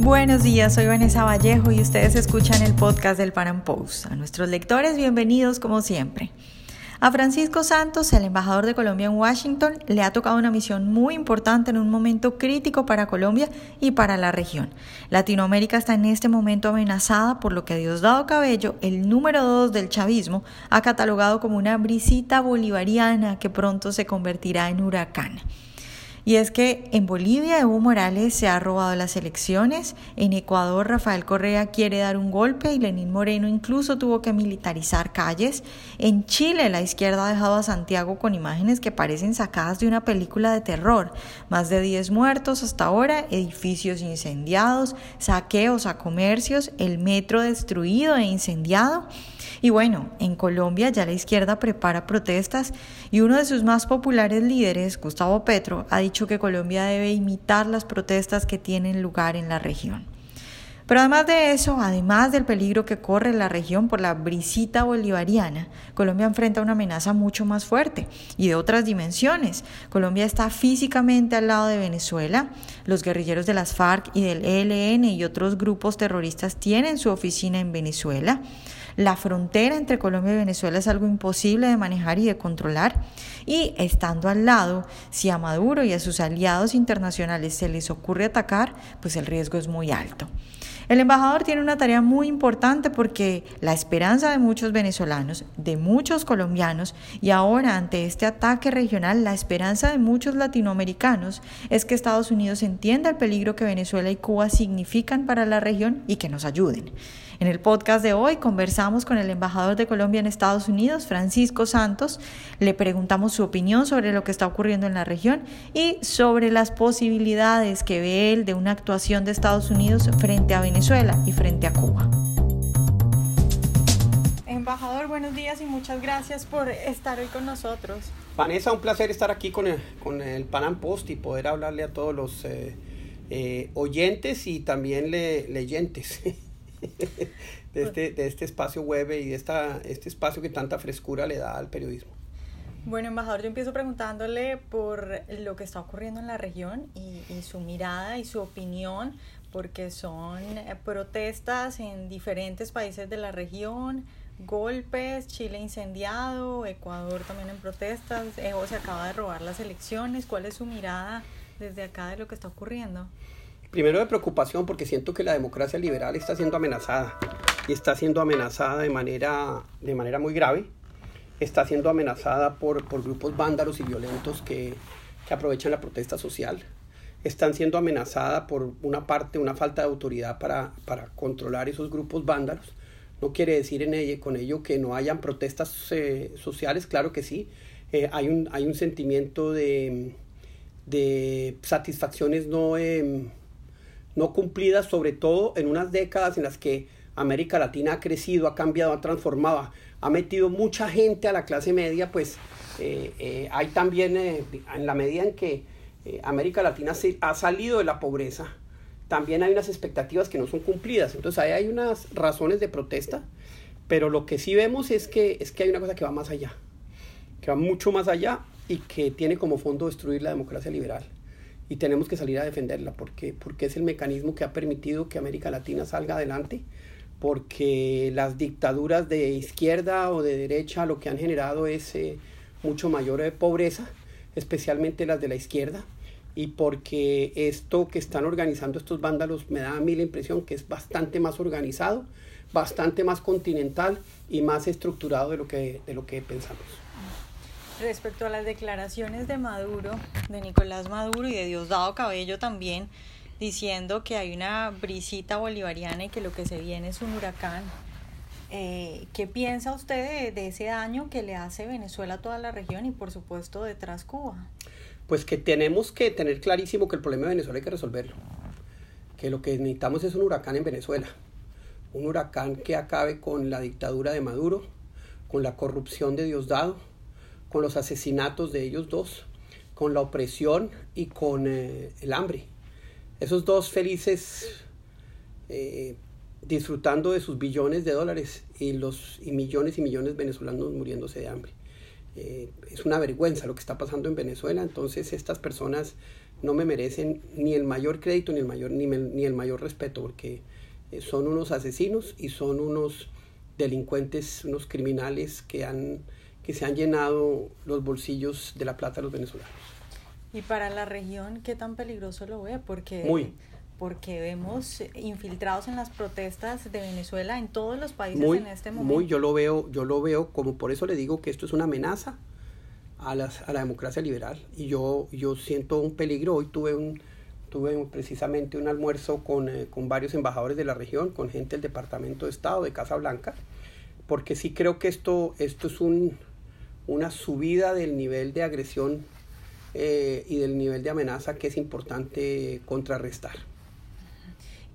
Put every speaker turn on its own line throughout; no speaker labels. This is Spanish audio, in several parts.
Buenos días, soy Vanessa Vallejo y ustedes escuchan el podcast del Pan Post. A nuestros lectores, bienvenidos como siempre. A Francisco Santos, el embajador de Colombia en Washington, le ha tocado una misión muy importante en un momento crítico para Colombia y para la región. Latinoamérica está en este momento amenazada por lo que Diosdado Cabello, el número dos del chavismo, ha catalogado como una brisita bolivariana que pronto se convertirá en huracán. Y es que en Bolivia Evo Morales se ha robado las elecciones, en Ecuador Rafael Correa quiere dar un golpe y Lenín Moreno incluso tuvo que militarizar calles, en Chile la izquierda ha dejado a Santiago con imágenes que parecen sacadas de una película de terror, más de 10 muertos hasta ahora, edificios incendiados, saqueos a comercios, el metro destruido e incendiado. Y bueno, en Colombia ya la izquierda prepara protestas y uno de sus más populares líderes, Gustavo Petro, ha dicho que Colombia debe imitar las protestas que tienen lugar en la región. Pero además de eso, además del peligro que corre la región por la brisita bolivariana, Colombia enfrenta una amenaza mucho más fuerte y de otras dimensiones. Colombia está físicamente al lado de Venezuela. Los guerrilleros de las FARC y del ELN y otros grupos terroristas tienen su oficina en Venezuela. La frontera entre Colombia y Venezuela es algo imposible de manejar y de controlar. Y estando al lado, si a Maduro y a sus aliados internacionales se les ocurre atacar, pues el riesgo es muy alto. El embajador tiene una tarea muy importante porque la esperanza de muchos venezolanos, de muchos colombianos y ahora ante este ataque regional, la esperanza de muchos latinoamericanos es que Estados Unidos entienda el peligro que Venezuela y Cuba significan para la región y que nos ayuden. En el podcast de hoy conversamos con el embajador de Colombia en Estados Unidos, Francisco Santos. Le preguntamos su opinión sobre lo que está ocurriendo en la región y sobre las posibilidades que ve él de una actuación de Estados Unidos frente a Venezuela y frente a Cuba. Embajador, buenos días y muchas gracias por estar hoy con nosotros.
Vanessa, un placer estar aquí con el, con el Panam Post y poder hablarle a todos los eh, eh, oyentes y también leyentes. de, este, de este espacio web y de esta, este espacio que tanta frescura le da al periodismo.
Bueno, embajador, yo empiezo preguntándole por lo que está ocurriendo en la región y, y su mirada y su opinión, porque son eh, protestas en diferentes países de la región, golpes, Chile incendiado, Ecuador también en protestas, Evo se acaba de robar las elecciones. ¿Cuál es su mirada desde acá de lo que está ocurriendo?
Primero de preocupación porque siento que la democracia liberal está siendo amenazada y está siendo amenazada de manera, de manera muy grave. Está siendo amenazada por, por grupos vándalos y violentos que, que aprovechan la protesta social. Están siendo amenazada por una parte, una falta de autoridad para, para controlar esos grupos vándalos. No quiere decir en ello, con ello que no hayan protestas eh, sociales, claro que sí. Eh, hay, un, hay un sentimiento de, de satisfacciones no... Eh, no cumplidas, sobre todo en unas décadas en las que América Latina ha crecido, ha cambiado, ha transformado, ha metido mucha gente a la clase media, pues eh, eh, hay también, eh, en la medida en que América Latina se, ha salido de la pobreza, también hay unas expectativas que no son cumplidas. Entonces ahí hay unas razones de protesta, pero lo que sí vemos es que, es que hay una cosa que va más allá, que va mucho más allá y que tiene como fondo destruir la democracia liberal y tenemos que salir a defenderla porque, porque es el mecanismo que ha permitido que América Latina salga adelante, porque las dictaduras de izquierda o de derecha lo que han generado es eh, mucho mayor eh, pobreza, especialmente las de la izquierda, y porque esto que están organizando estos vándalos me da a mí la impresión que es bastante más organizado, bastante más continental y más estructurado de lo que, de lo que pensamos
respecto a las declaraciones de Maduro, de Nicolás Maduro y de Diosdado Cabello también, diciendo que hay una brisita bolivariana y que lo que se viene es un huracán. Eh, ¿Qué piensa usted de, ese daño que le hace Venezuela a toda la región y por supuesto detrás Cuba?
Pues que tenemos que tener clarísimo que el problema de Venezuela hay que resolverlo. Que lo que necesitamos es un huracán en Venezuela. Un huracán que acabe con la dictadura de Maduro, con la corrupción de Diosdado, con los asesinatos de ellos dos, con la opresión y con eh, el hambre. Esos dos felices eh, disfrutando de sus billones de dólares y los y millones y millones de venezolanos muriéndose de hambre. Eh, es una vergüenza lo que está pasando en Venezuela, entonces estas personas no me merecen ni el mayor crédito ni el mayor, ni, ni el mayor respeto, porque eh, son unos asesinos y son unos delincuentes, unos criminales que, han, que se han llenado los bolsillos de la plata de los venezolanos.
Y para la región, ¿qué tan peligroso lo ve? Porque,
Muy.
porque vemos infiltrados en las protestas de Venezuela en todos los países
muy,
en este momento.
Muy, yo lo veo, yo lo veo como por eso le digo que esto es una amenaza a, las, a la democracia liberal. Y yo, yo siento un peligro. Hoy tuve un tuve precisamente un almuerzo con, eh, con varios embajadores de la región, con gente del Departamento de Estado de Casa Blanca, porque sí creo que esto, esto es un, una subida del nivel de agresión eh, y del nivel de amenaza que es importante contrarrestar.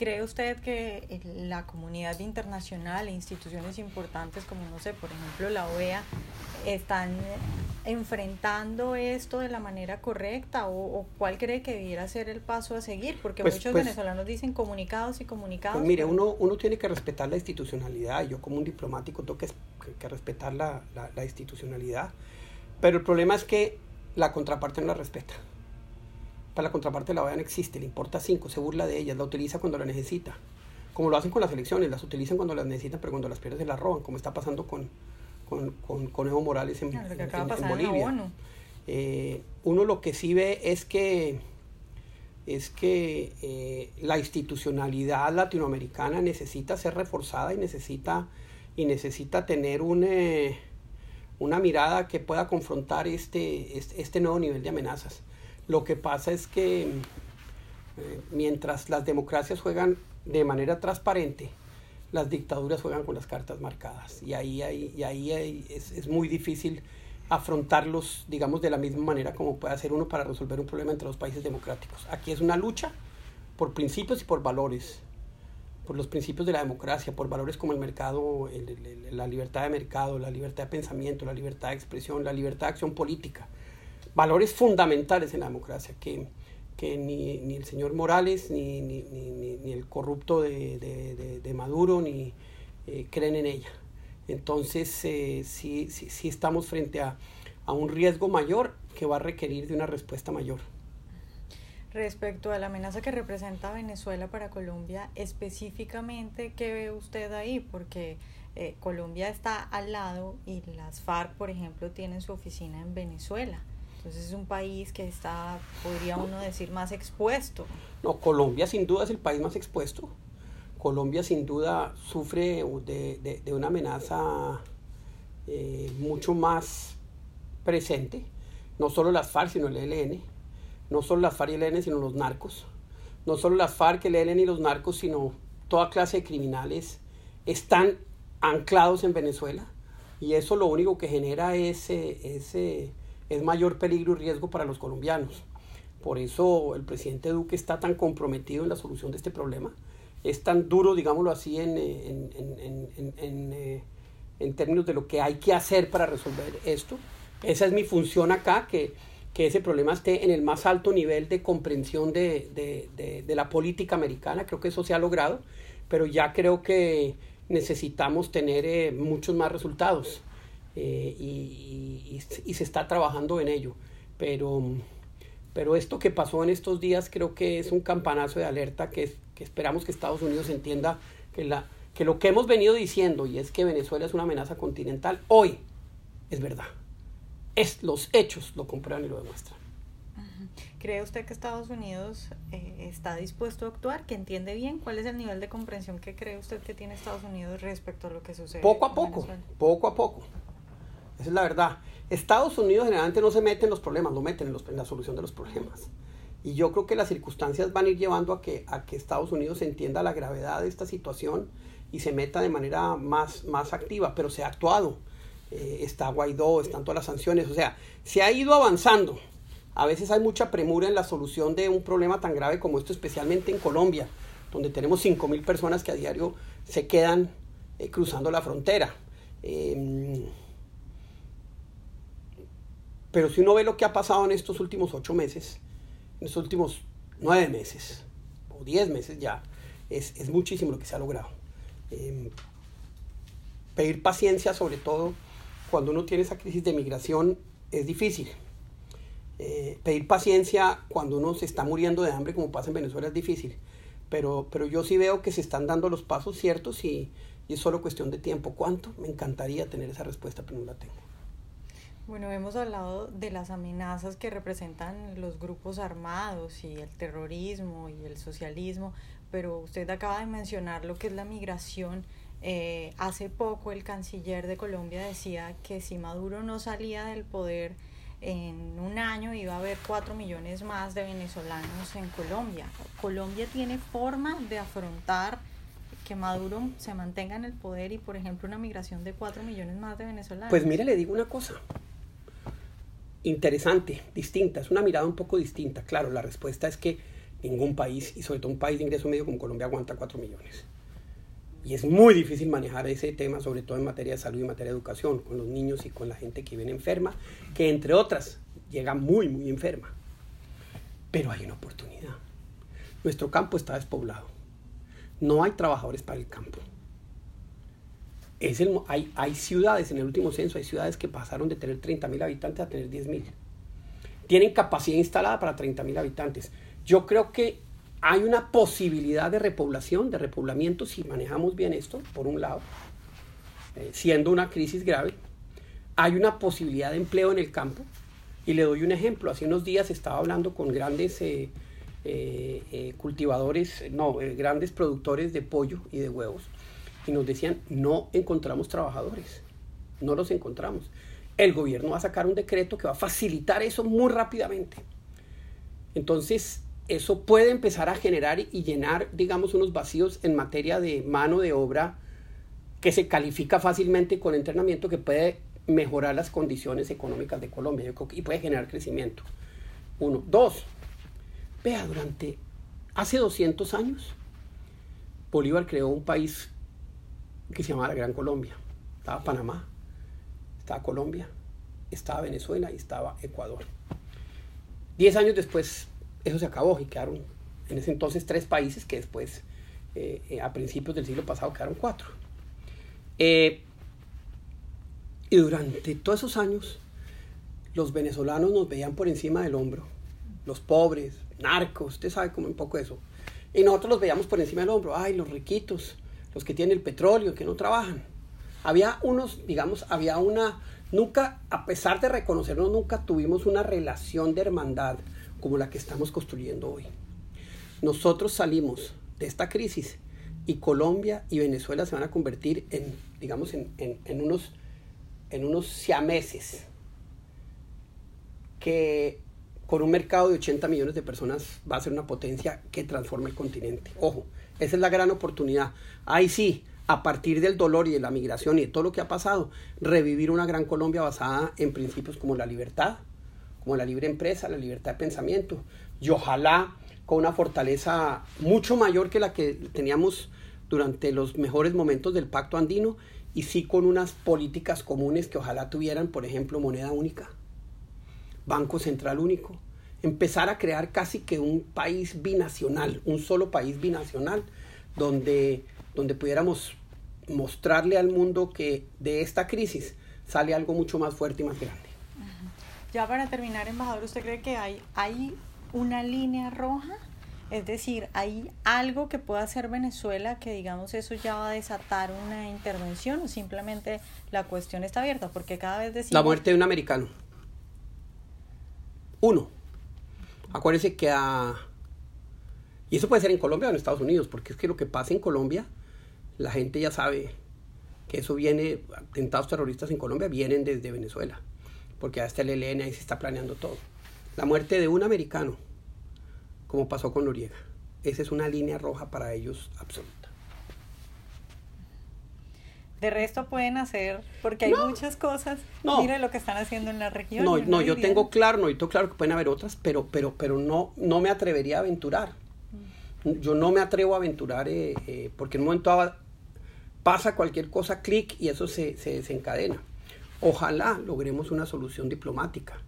¿Cree usted que la comunidad internacional e instituciones importantes como, no sé, por ejemplo, la OEA, están enfrentando esto de la manera correcta o, cuál cree que debiera ser el paso a seguir? Porque
pues,
muchos
pues
venezolanos dicen comunicados y comunicados.
Pues mire, uno, uno tiene que respetar la institucionalidad. Yo como un diplomático tengo que, que respetar la, la, la institucionalidad. Pero el problema es que la contraparte no la respeta. Para la contraparte la OEA no existe, le importa cinco, se burla de ellas, la utiliza cuando la necesita. Como lo hacen con las elecciones, las utilizan cuando las necesitan, pero cuando las pierden se las roban, como está pasando con, con, con, Evo Morales en,
claro,
en, en Bolivia. Eh, uno lo que sí ve es que es que eh, la institucionalidad latinoamericana necesita ser reforzada y necesita y necesita tener un eh, una mirada que pueda confrontar este, este, este, nuevo nivel de amenazas. Lo que pasa es que eh, mientras las democracias juegan de manera transparente, las dictaduras juegan con las cartas marcadas. Y ahí, y ahí es, es, muy difícil afrontarlos, digamos, de la misma manera como puede hacer uno para resolver un problema entre los países democráticos. Aquí es una lucha por principios y por valores, por los principios de la democracia, por valores como el mercado, el, la libertad de mercado, la libertad de pensamiento, la libertad de expresión, la libertad de acción política valores fundamentales en la democracia que, que ni, ni, el señor Morales ni, ni, ni el corrupto de, de, de Maduro ni eh, creen en ella. Entonces eh, sí, sí, sí, estamos frente a, a un riesgo mayor que va a requerir de una respuesta mayor.
Respecto a la amenaza que representa Venezuela para Colombia, específicamente, ¿qué ve usted ahí? Porque eh, Colombia está al lado y las FARC, por ejemplo, tienen su oficina en Venezuela. Entonces es un país que está, podría uno decir, más expuesto.
No, Colombia sin duda es el país más expuesto. Colombia sin duda sufre de, de, una amenaza eh, mucho más presente. No solo las FARC, sino el ELN. No solo las FARC y el ELN, sino los narcos. No solo las FARC, el ELN y los narcos, sino toda clase de criminales están anclados en Venezuela. Y eso lo único que genera es, ese es mayor peligro y riesgo para los colombianos. Por eso el presidente Duque está tan comprometido en la solución de este problema. Es tan duro, digámoslo así, en, en, en, en, eh, términos de lo que hay que hacer para resolver esto. Esa es mi función acá, que, que ese problema esté en el más alto nivel de comprensión de, de, de, de la política americana. Creo que eso se ha logrado, pero ya creo que necesitamos tener eh, muchos más resultados. Eh, y, y, y, se está trabajando en ello. Pero, pero esto que pasó en estos días creo que es un campanazo de alerta que, que esperamos que Estados Unidos entienda que, la, que lo que hemos venido diciendo y es que Venezuela es una amenaza continental, hoy es verdad. Es, los hechos lo comprueban y lo demuestran.
¿Cree usted que Estados Unidos eh, está dispuesto a actuar? ¿Que entiende bien cuál es el nivel de comprensión que cree usted que tiene Estados Unidos respecto a lo que sucede?
Poco a poco, poco a poco. Esa es la verdad. Estados Unidos generalmente no se mete en los problemas, lo meten en, los, en, la solución de los problemas. Y yo creo que las circunstancias van a ir llevando a que, a que Estados Unidos entienda la gravedad de esta situación y se meta de manera más, más activa, pero se ha actuado. Eh, está Guaidó, están todas las sanciones, o sea, se ha ido avanzando. A veces hay mucha premura en la solución de un problema tan grave como esto, especialmente en Colombia, donde tenemos 5.000 personas que a diario se quedan eh, cruzando la frontera. Eh, pero si uno ve lo que ha pasado en estos últimos ocho meses, en estos últimos nueve meses, o diez meses ya, es, es muchísimo lo que se ha logrado. Eh, pedir paciencia, sobre todo cuando uno tiene esa crisis de migración, es difícil. eh, pedir paciencia cuando uno se está muriendo de hambre, como pasa en Venezuela, es difícil. Pero, pero yo sí veo que se están dando los pasos ciertos y es solo cuestión de tiempo. ¿Cuánto? Me encantaría tener esa respuesta, pero no la tengo.
Bueno, hemos hablado de las amenazas que representan los grupos armados y el terrorismo y el socialismo, pero usted acaba de mencionar lo que es la migración. Eh, hace poco el canciller de Colombia decía que si Maduro no salía del poder, en un año iba a haber cuatro millones más de venezolanos en Colombia. Colombia tiene forma de afrontar que Maduro se mantenga en el poder y, por ejemplo, una migración de cuatro millones más de venezolanos.
Pues mire, le digo una cosa interesante, distinta, es una mirada un poco distinta. Claro, la respuesta es que ningún país, y sobre todo un país de ingreso medio como Colombia, aguanta cuatro millones. Y es muy difícil manejar ese tema, sobre todo en materia de salud y materia de educación, con los niños y con la gente que viene enferma, que entre otras llega muy, muy enferma. Pero hay una oportunidad. Nuestro campo está despoblado. No hay trabajadores para el campo. Hay ciudades, en el último censo, hay ciudades que pasaron de tener 30.000 habitantes a tener 10.000. Tienen capacidad instalada para 30.000 habitantes. Yo creo que hay una posibilidad de repoblación, de repoblamiento, si manejamos bien esto, por un lado, eh, siendo una crisis grave. Hay una posibilidad de empleo en el campo. Y le doy un ejemplo. Hace unos días estaba hablando con grandes eh, eh, cultivadores, no, grandes productores de pollo y de huevos. Y nos decían, no encontramos trabajadores. No los encontramos. El gobierno va a sacar un decreto que va a facilitar eso muy rápidamente. Entonces, eso puede empezar a generar y llenar, digamos, unos vacíos en materia de mano de obra que se califica fácilmente con entrenamiento que puede mejorar las condiciones económicas de Colombia y puede generar crecimiento. Uno. Dos. Vea, durante hace 200 años, Bolívar creó un país que se llamaba la Gran Colombia. Estaba Panamá, estaba Colombia, estaba Venezuela y estaba Ecuador. Diez años después eso se acabó y quedaron en ese entonces tres países que después, eh, eh, a principios del siglo pasado, quedaron cuatro. Eh, y durante todos esos años, los venezolanos nos veían por encima del hombro, los pobres, narcos, usted sabe como un poco eso. Y nosotros los veíamos por encima del hombro, ay, los riquitos, los que tienen el petróleo, que no trabajan. Había unos, digamos, había una, nunca, a pesar de reconocernos, nunca tuvimos una relación de hermandad como la que estamos construyendo hoy. Nosotros salimos de esta crisis y Colombia y Venezuela se van a convertir en, digamos, en, unos, en unos siameses que con un mercado de 80 millones de personas va a ser una potencia que transforma el continente. Ojo, esa es la gran oportunidad. Ahí sí, a partir del dolor y de la migración y de todo lo que ha pasado, revivir una gran Colombia basada en principios como la libertad, como la libre empresa, la libertad de pensamiento, y ojalá con una fortaleza mucho mayor que la que teníamos durante los mejores momentos del pacto andino, y sí con unas políticas comunes que ojalá tuvieran, por ejemplo, moneda única, banco central único, empezar a crear casi que un país binacional, un solo país binacional, donde, donde pudiéramos mostrarle al mundo que de esta crisis sale algo mucho más fuerte y más grande.
Ya para terminar, embajador, ¿usted cree que hay, hay una línea roja? Es decir, ¿hay algo que pueda hacer Venezuela que digamos eso ya va a desatar una intervención o simplemente la cuestión está abierta? Porque cada vez decimos...
La muerte de un americano. Uno. Acuérdese que a... Y eso puede ser en Colombia o en Estados Unidos, porque es que lo que pasa en Colombia, la gente ya sabe que eso viene, atentados terroristas en Colombia vienen desde Venezuela porque hasta el ELN ahí se está planeando todo. La muerte de un americano, como pasó con Noriega. Esa es una línea roja para ellos absoluta.
De resto pueden hacer, porque hay muchas cosas. No. Mire lo que están haciendo en la región.
No, no, yo tengo claro, no, yo tengo claro que pueden haber otras, pero, pero, pero no, no me atrevería a aventurar. Mm. Yo no me atrevo a aventurar eh, eh, porque en un momento pasa cualquier cosa, clic y eso se, se desencadena. Ojalá logremos una solución diplomática.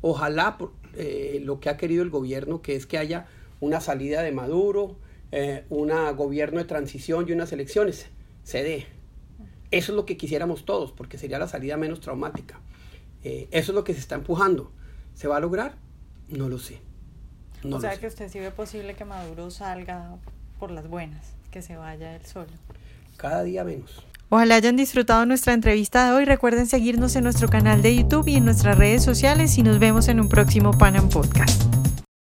Ojalá eh, lo que ha querido el gobierno, que es que haya una salida de Maduro, eh, un gobierno de transición y unas elecciones, se dé. Eso es lo que quisiéramos todos, porque sería la salida menos traumática. Eh, eso es lo que se está empujando. ¿Se va a lograr? No lo sé.
o sea que usted sí ve posible que Maduro salga por las buenas, que se vaya él solo.
Cada día menos.
Ojalá hayan disfrutado nuestra entrevista de hoy. Recuerden seguirnos en nuestro canal de YouTube y en nuestras redes sociales y nos vemos en un próximo Panam Podcast.